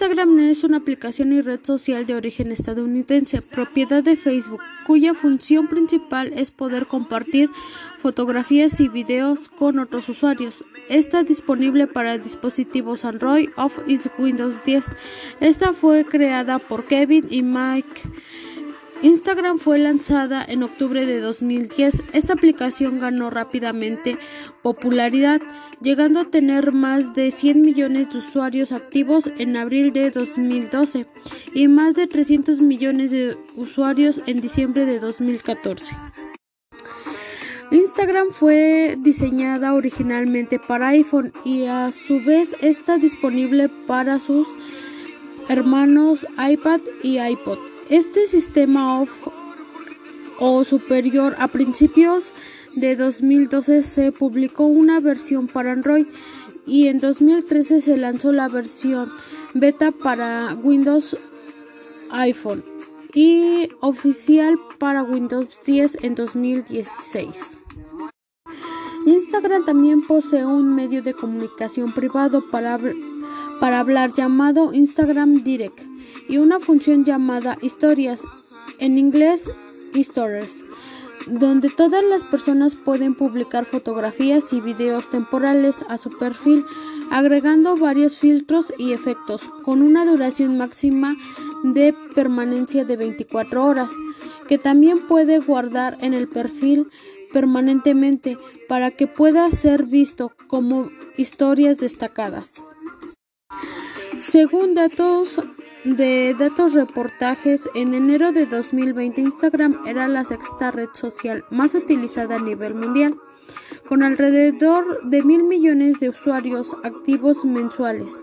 Instagram es una aplicación y red social de origen estadounidense, propiedad de Facebook, cuya función principal es poder compartir fotografías y videos con otros usuarios. Está disponible para dispositivos Android of Windows 10. Esta fue creada por Kevin y Mike Instagram fue lanzada en octubre de 2010. Esta aplicación ganó rápidamente popularidad, llegando a tener más de 100 millones de usuarios activos en abril de 2012 y más de 300 millones de usuarios en diciembre de 2014. Instagram fue diseñada originalmente para iPhone y a su vez está disponible para sus hermanos iPad y iPod. Este sistema o superior a principios de 2012 se publicó una versión para Android y en 2013 se lanzó la versión beta para Windows iPhone y oficial para Windows 10 en 2016. Instagram también posee un medio de comunicación privado para, para hablar llamado Instagram Direct y una función llamada historias, en inglés stories, donde todas las personas pueden publicar fotografías y videos temporales a su perfil, agregando varios filtros y efectos, con una duración máxima de permanencia de 24 horas, que también puede guardar en el perfil permanentemente para que pueda ser visto como historias destacadas. Según datos de datos reportajes, en enero de 2020 Instagram era la sexta red social más utilizada a nivel mundial, con alrededor de mil millones de usuarios activos mensuales.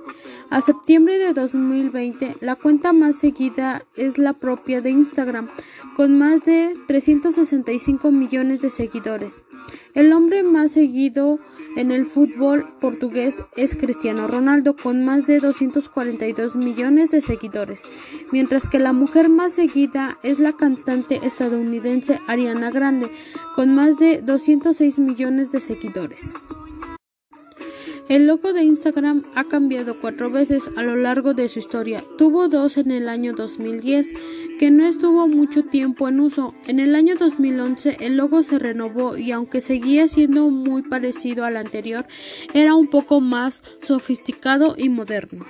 A septiembre de 2020, la cuenta más seguida es la propia de Instagram, con más de 365 millones de seguidores. El hombre más seguido en el fútbol portugués es Cristiano Ronaldo con más de 242 millones de seguidores, mientras que la mujer más seguida es la cantante estadounidense Ariana Grande con más de 206 millones de seguidores. El logo de Instagram ha cambiado cuatro veces a lo largo de su historia. Tuvo dos en el año 2010, que no estuvo mucho tiempo en uso. En el año 2011 el logo se renovó y aunque seguía siendo muy parecido al anterior, era un poco más sofisticado y moderno.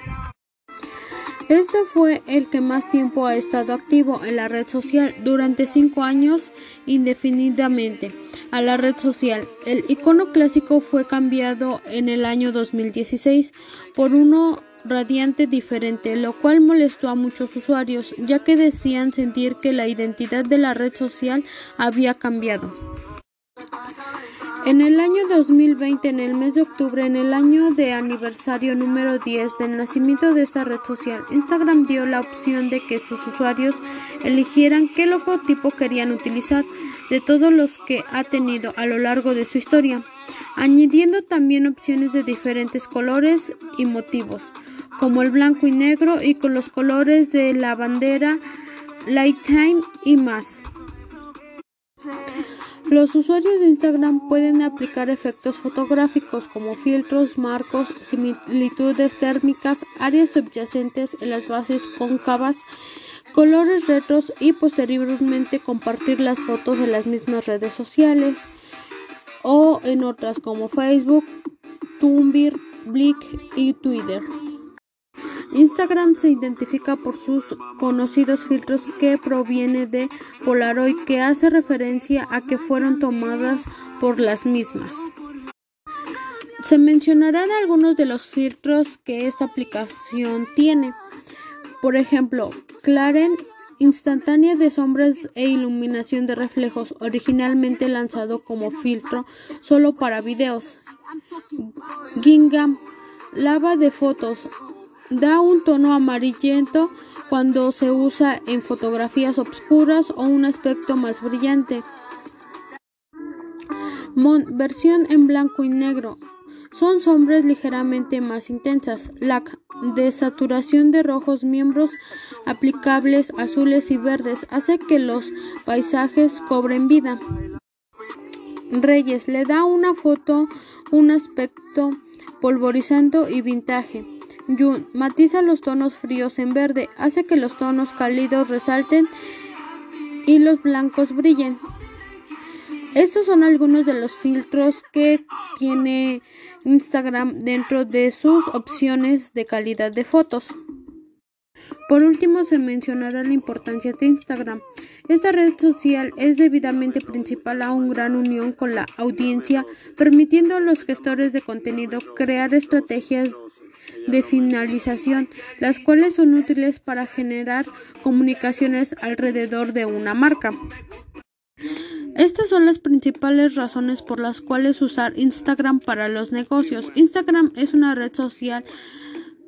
Este fue el que más tiempo ha estado activo en la red social, durante cinco años indefinidamente. A la red social, el icono clásico fue cambiado en el año 2016 por uno radiante diferente, lo cual molestó a muchos usuarios, ya que decían sentir que la identidad de la red social había cambiado. En el año 2020, en el mes de octubre, en el año de aniversario número 10 del nacimiento de esta red social, Instagram dio la opción de que sus usuarios eligieran qué logotipo querían utilizar de todos los que ha tenido a lo largo de su historia, añadiendo también opciones de diferentes colores y motivos, como el blanco y negro y con los colores de la bandera, Lighttime y más. Los usuarios de Instagram pueden aplicar efectos fotográficos como filtros, marcos, similitudes térmicas, áreas subyacentes en las bases cóncavas, colores retros y posteriormente compartir las fotos en las mismas redes sociales o en otras como Facebook, Tumblr, Blick y Twitter. Instagram se identifica por sus conocidos filtros que proviene de Polaroid que hace referencia a que fueron tomadas por las mismas. Se mencionarán algunos de los filtros que esta aplicación tiene. Por ejemplo, Claren instantánea de sombras e iluminación de reflejos, originalmente lanzado como filtro solo para videos. Gingham, lava de fotos, Da un tono amarillento cuando se usa en fotografías oscuras o un aspecto más brillante. Versión en blanco y negro. Son sombras ligeramente más intensas. LAC de saturación de rojos miembros aplicables azules y verdes hace que los paisajes cobren vida. Reyes le da una foto un aspecto polvorizante y vintage. Yun matiza los tonos fríos en verde, hace que los tonos cálidos resalten y los blancos brillen. Estos son algunos de los filtros que tiene Instagram dentro de sus opciones de calidad de fotos. Por último, se mencionará la importancia de Instagram. Esta red social es debidamente principal a una gran unión con la audiencia, permitiendo a los gestores de contenido crear estrategias de finalización, las cuales son útiles para generar comunicaciones alrededor de una marca. Estas son las principales razones por las cuales usar Instagram para los negocios. Instagram es una red social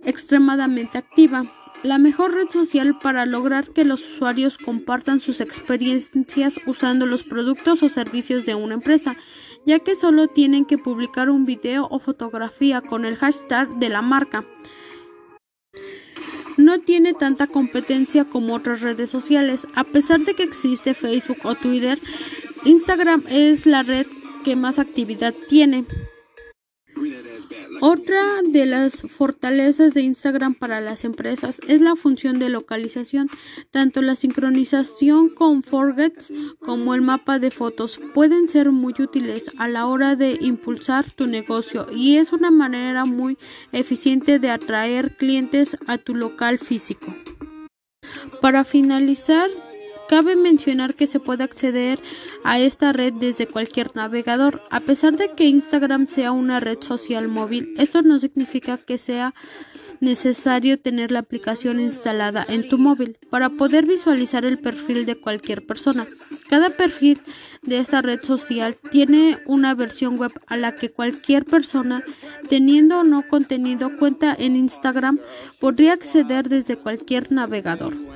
extremadamente activa la mejor red social para lograr que los usuarios compartan sus experiencias usando los productos o servicios de una empresa, ya que solo tienen que publicar un video o fotografía con el hashtag de la marca. No tiene tanta competencia como otras redes sociales, a pesar de que existe Facebook o Twitter, Instagram es la red que más actividad tiene. Otra de las fortalezas de Instagram para las empresas es la función de localización. Tanto la sincronización con Forgets como el mapa de fotos pueden ser muy útiles a la hora de impulsar tu negocio y es una manera muy eficiente de atraer clientes a tu local físico. Para finalizar, Cabe mencionar que se puede acceder a esta red desde cualquier navegador. A pesar de que Instagram sea una red social móvil, esto no significa que sea necesario tener la aplicación instalada en tu móvil para poder visualizar el perfil de cualquier persona. Cada perfil de esta red social tiene una versión web a la que cualquier persona, teniendo o no contenido cuenta en Instagram, podría acceder desde cualquier navegador.